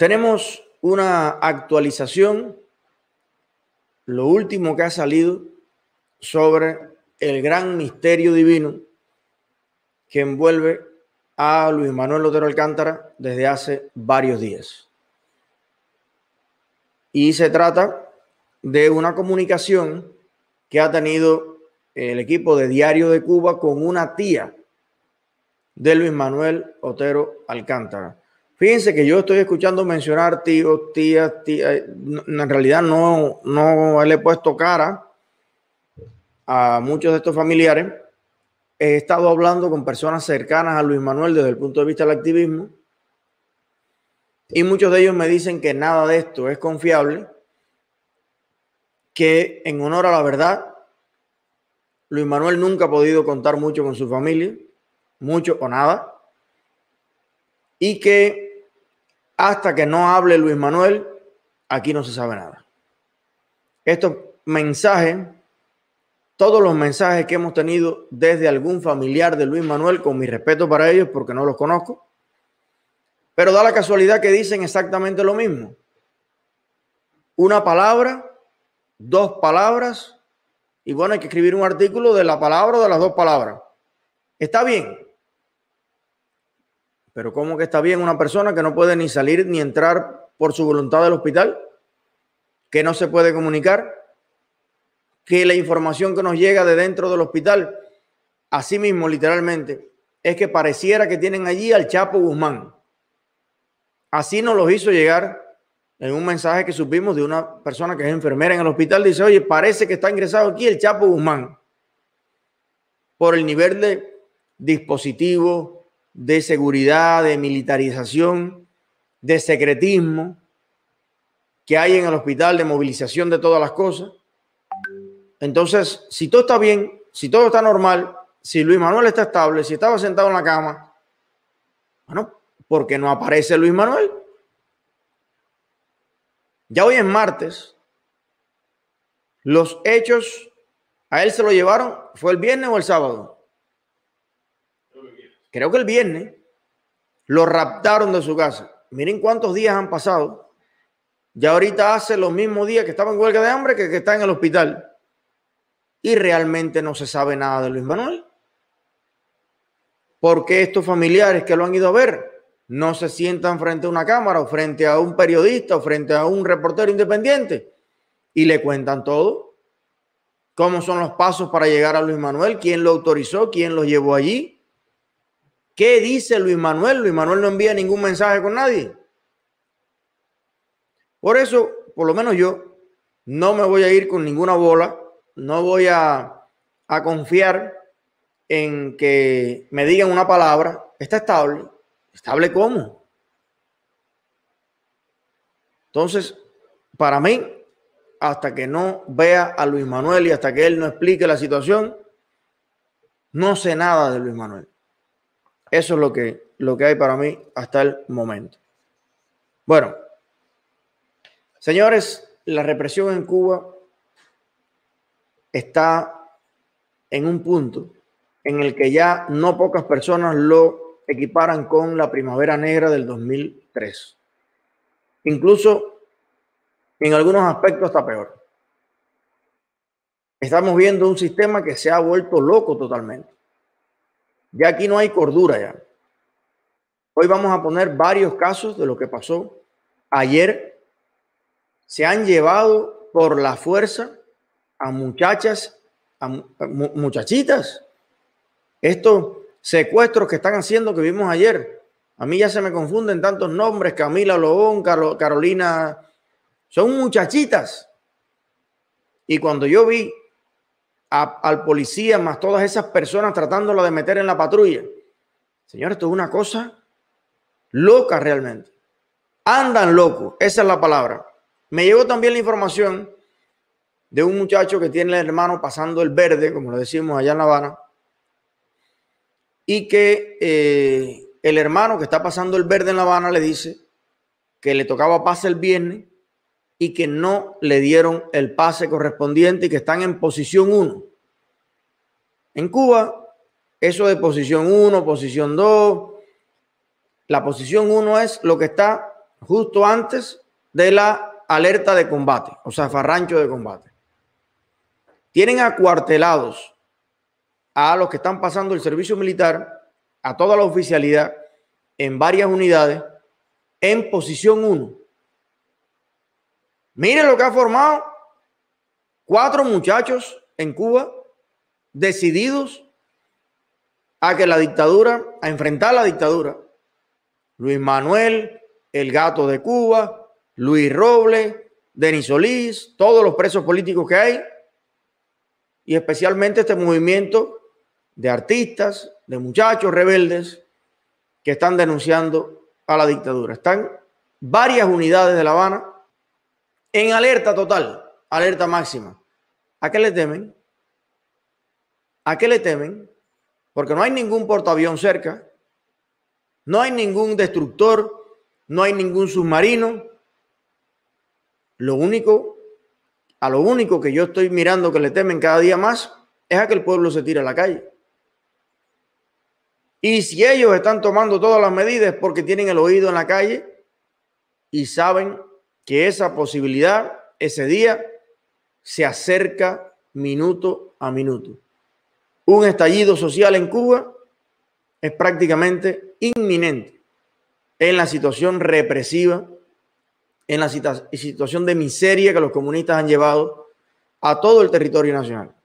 Tenemos una actualización, lo último que ha salido sobre el gran misterio divino que envuelve a Luis Manuel Lotero Alcántara desde hace varios días. Y se trata de una comunicación que ha tenido el equipo de Diario de Cuba con una tía de Luis Manuel Otero Alcántara. Fíjense que yo estoy escuchando mencionar tíos, tías, tías. En realidad no, no le he puesto cara a muchos de estos familiares. He estado hablando con personas cercanas a Luis Manuel desde el punto de vista del activismo. Y muchos de ellos me dicen que nada de esto es confiable, que en honor a la verdad, Luis Manuel nunca ha podido contar mucho con su familia, mucho o nada, y que hasta que no hable Luis Manuel, aquí no se sabe nada. Estos mensajes, todos los mensajes que hemos tenido desde algún familiar de Luis Manuel, con mi respeto para ellos, porque no los conozco, pero da la casualidad que dicen exactamente lo mismo. Una palabra, dos palabras, y bueno, hay que escribir un artículo de la palabra o de las dos palabras. Está bien, pero ¿cómo que está bien una persona que no puede ni salir ni entrar por su voluntad del hospital? Que no se puede comunicar, que la información que nos llega de dentro del hospital, así mismo literalmente, es que pareciera que tienen allí al Chapo Guzmán. Así nos lo hizo llegar en un mensaje que supimos de una persona que es enfermera en el hospital. Dice, oye, parece que está ingresado aquí el Chapo Guzmán por el nivel de dispositivo, de seguridad, de militarización, de secretismo que hay en el hospital, de movilización de todas las cosas. Entonces, si todo está bien, si todo está normal, si Luis Manuel está estable, si estaba sentado en la cama, bueno, ¿por qué no aparece Luis Manuel? Ya hoy es martes. Los hechos a él se lo llevaron, ¿fue el viernes o el sábado? Creo que el viernes, lo raptaron de su casa. Miren cuántos días han pasado. Ya ahorita hace los mismos días que estaba en huelga de hambre que que está en el hospital. Y realmente no se sabe nada de Luis Manuel. Porque estos familiares que lo han ido a ver no se sientan frente a una cámara o frente a un periodista o frente a un reportero independiente y le cuentan todo. ¿Cómo son los pasos para llegar a Luis Manuel? ¿Quién lo autorizó? ¿Quién lo llevó allí? ¿Qué dice Luis Manuel? Luis Manuel no envía ningún mensaje con nadie. Por eso, por lo menos yo, no me voy a ir con ninguna bola, no voy a, a confiar en que me digan una palabra, está estable. ¿Estable cómo? Entonces, para mí, hasta que no vea a Luis Manuel y hasta que él no explique la situación, no sé nada de Luis Manuel. Eso es lo que, lo que hay para mí hasta el momento. Bueno, señores, la represión en Cuba está en un punto en el que ya no pocas personas lo equiparan con la primavera negra del 2003. Incluso en algunos aspectos está peor. Estamos viendo un sistema que se ha vuelto loco totalmente. Ya aquí no hay cordura ya. Hoy vamos a poner varios casos de lo que pasó ayer. Se han llevado por la fuerza a muchachas, a, muchachitas. Estos secuestros que están haciendo que vimos ayer. A mí ya se me confunden tantos nombres, Camila Lobón, Carolina, son muchachitas. Y cuando yo vi al policía, más todas esas personas tratándolo de meter en la patrulla. Señor, esto es una cosa loca realmente. Andan locos, esa es la palabra. Me llegó también la información de un muchacho que tiene el hermano pasando el verde, como lo decimos allá en La Habana, y que eh, el hermano que está pasando el verde en La Habana le dice que le tocaba pase el viernes y que no le dieron el pase correspondiente y que están en posición 1. En Cuba, eso de posición 1, posición 2, la posición 1 es lo que está justo antes de la alerta de combate, o sea, farrancho de combate. Tienen acuartelados a los que están pasando el servicio militar, a toda la oficialidad, en varias unidades, en posición 1. Miren lo que ha formado cuatro muchachos en Cuba decididos a que la dictadura, a enfrentar la dictadura. Luis Manuel, el gato de Cuba, Luis Robles, Denis Solís, todos los presos políticos que hay, y especialmente este movimiento de artistas, de muchachos rebeldes que están denunciando a la dictadura. Están varias unidades de La Habana en alerta total, alerta máxima. ¿A qué le temen? ¿A qué le temen? Porque no hay ningún portaavión cerca, no hay ningún destructor, no hay ningún submarino. Lo único, a lo único que yo estoy mirando que le temen cada día más es a que el pueblo se tire a la calle. Y si ellos están tomando todas las medidas porque tienen el oído en la calle y saben que esa posibilidad, ese día, se acerca minuto a minuto. Un estallido social en Cuba es prácticamente inminente en la situación represiva, en la situación de miseria que los comunistas han llevado a todo el territorio nacional.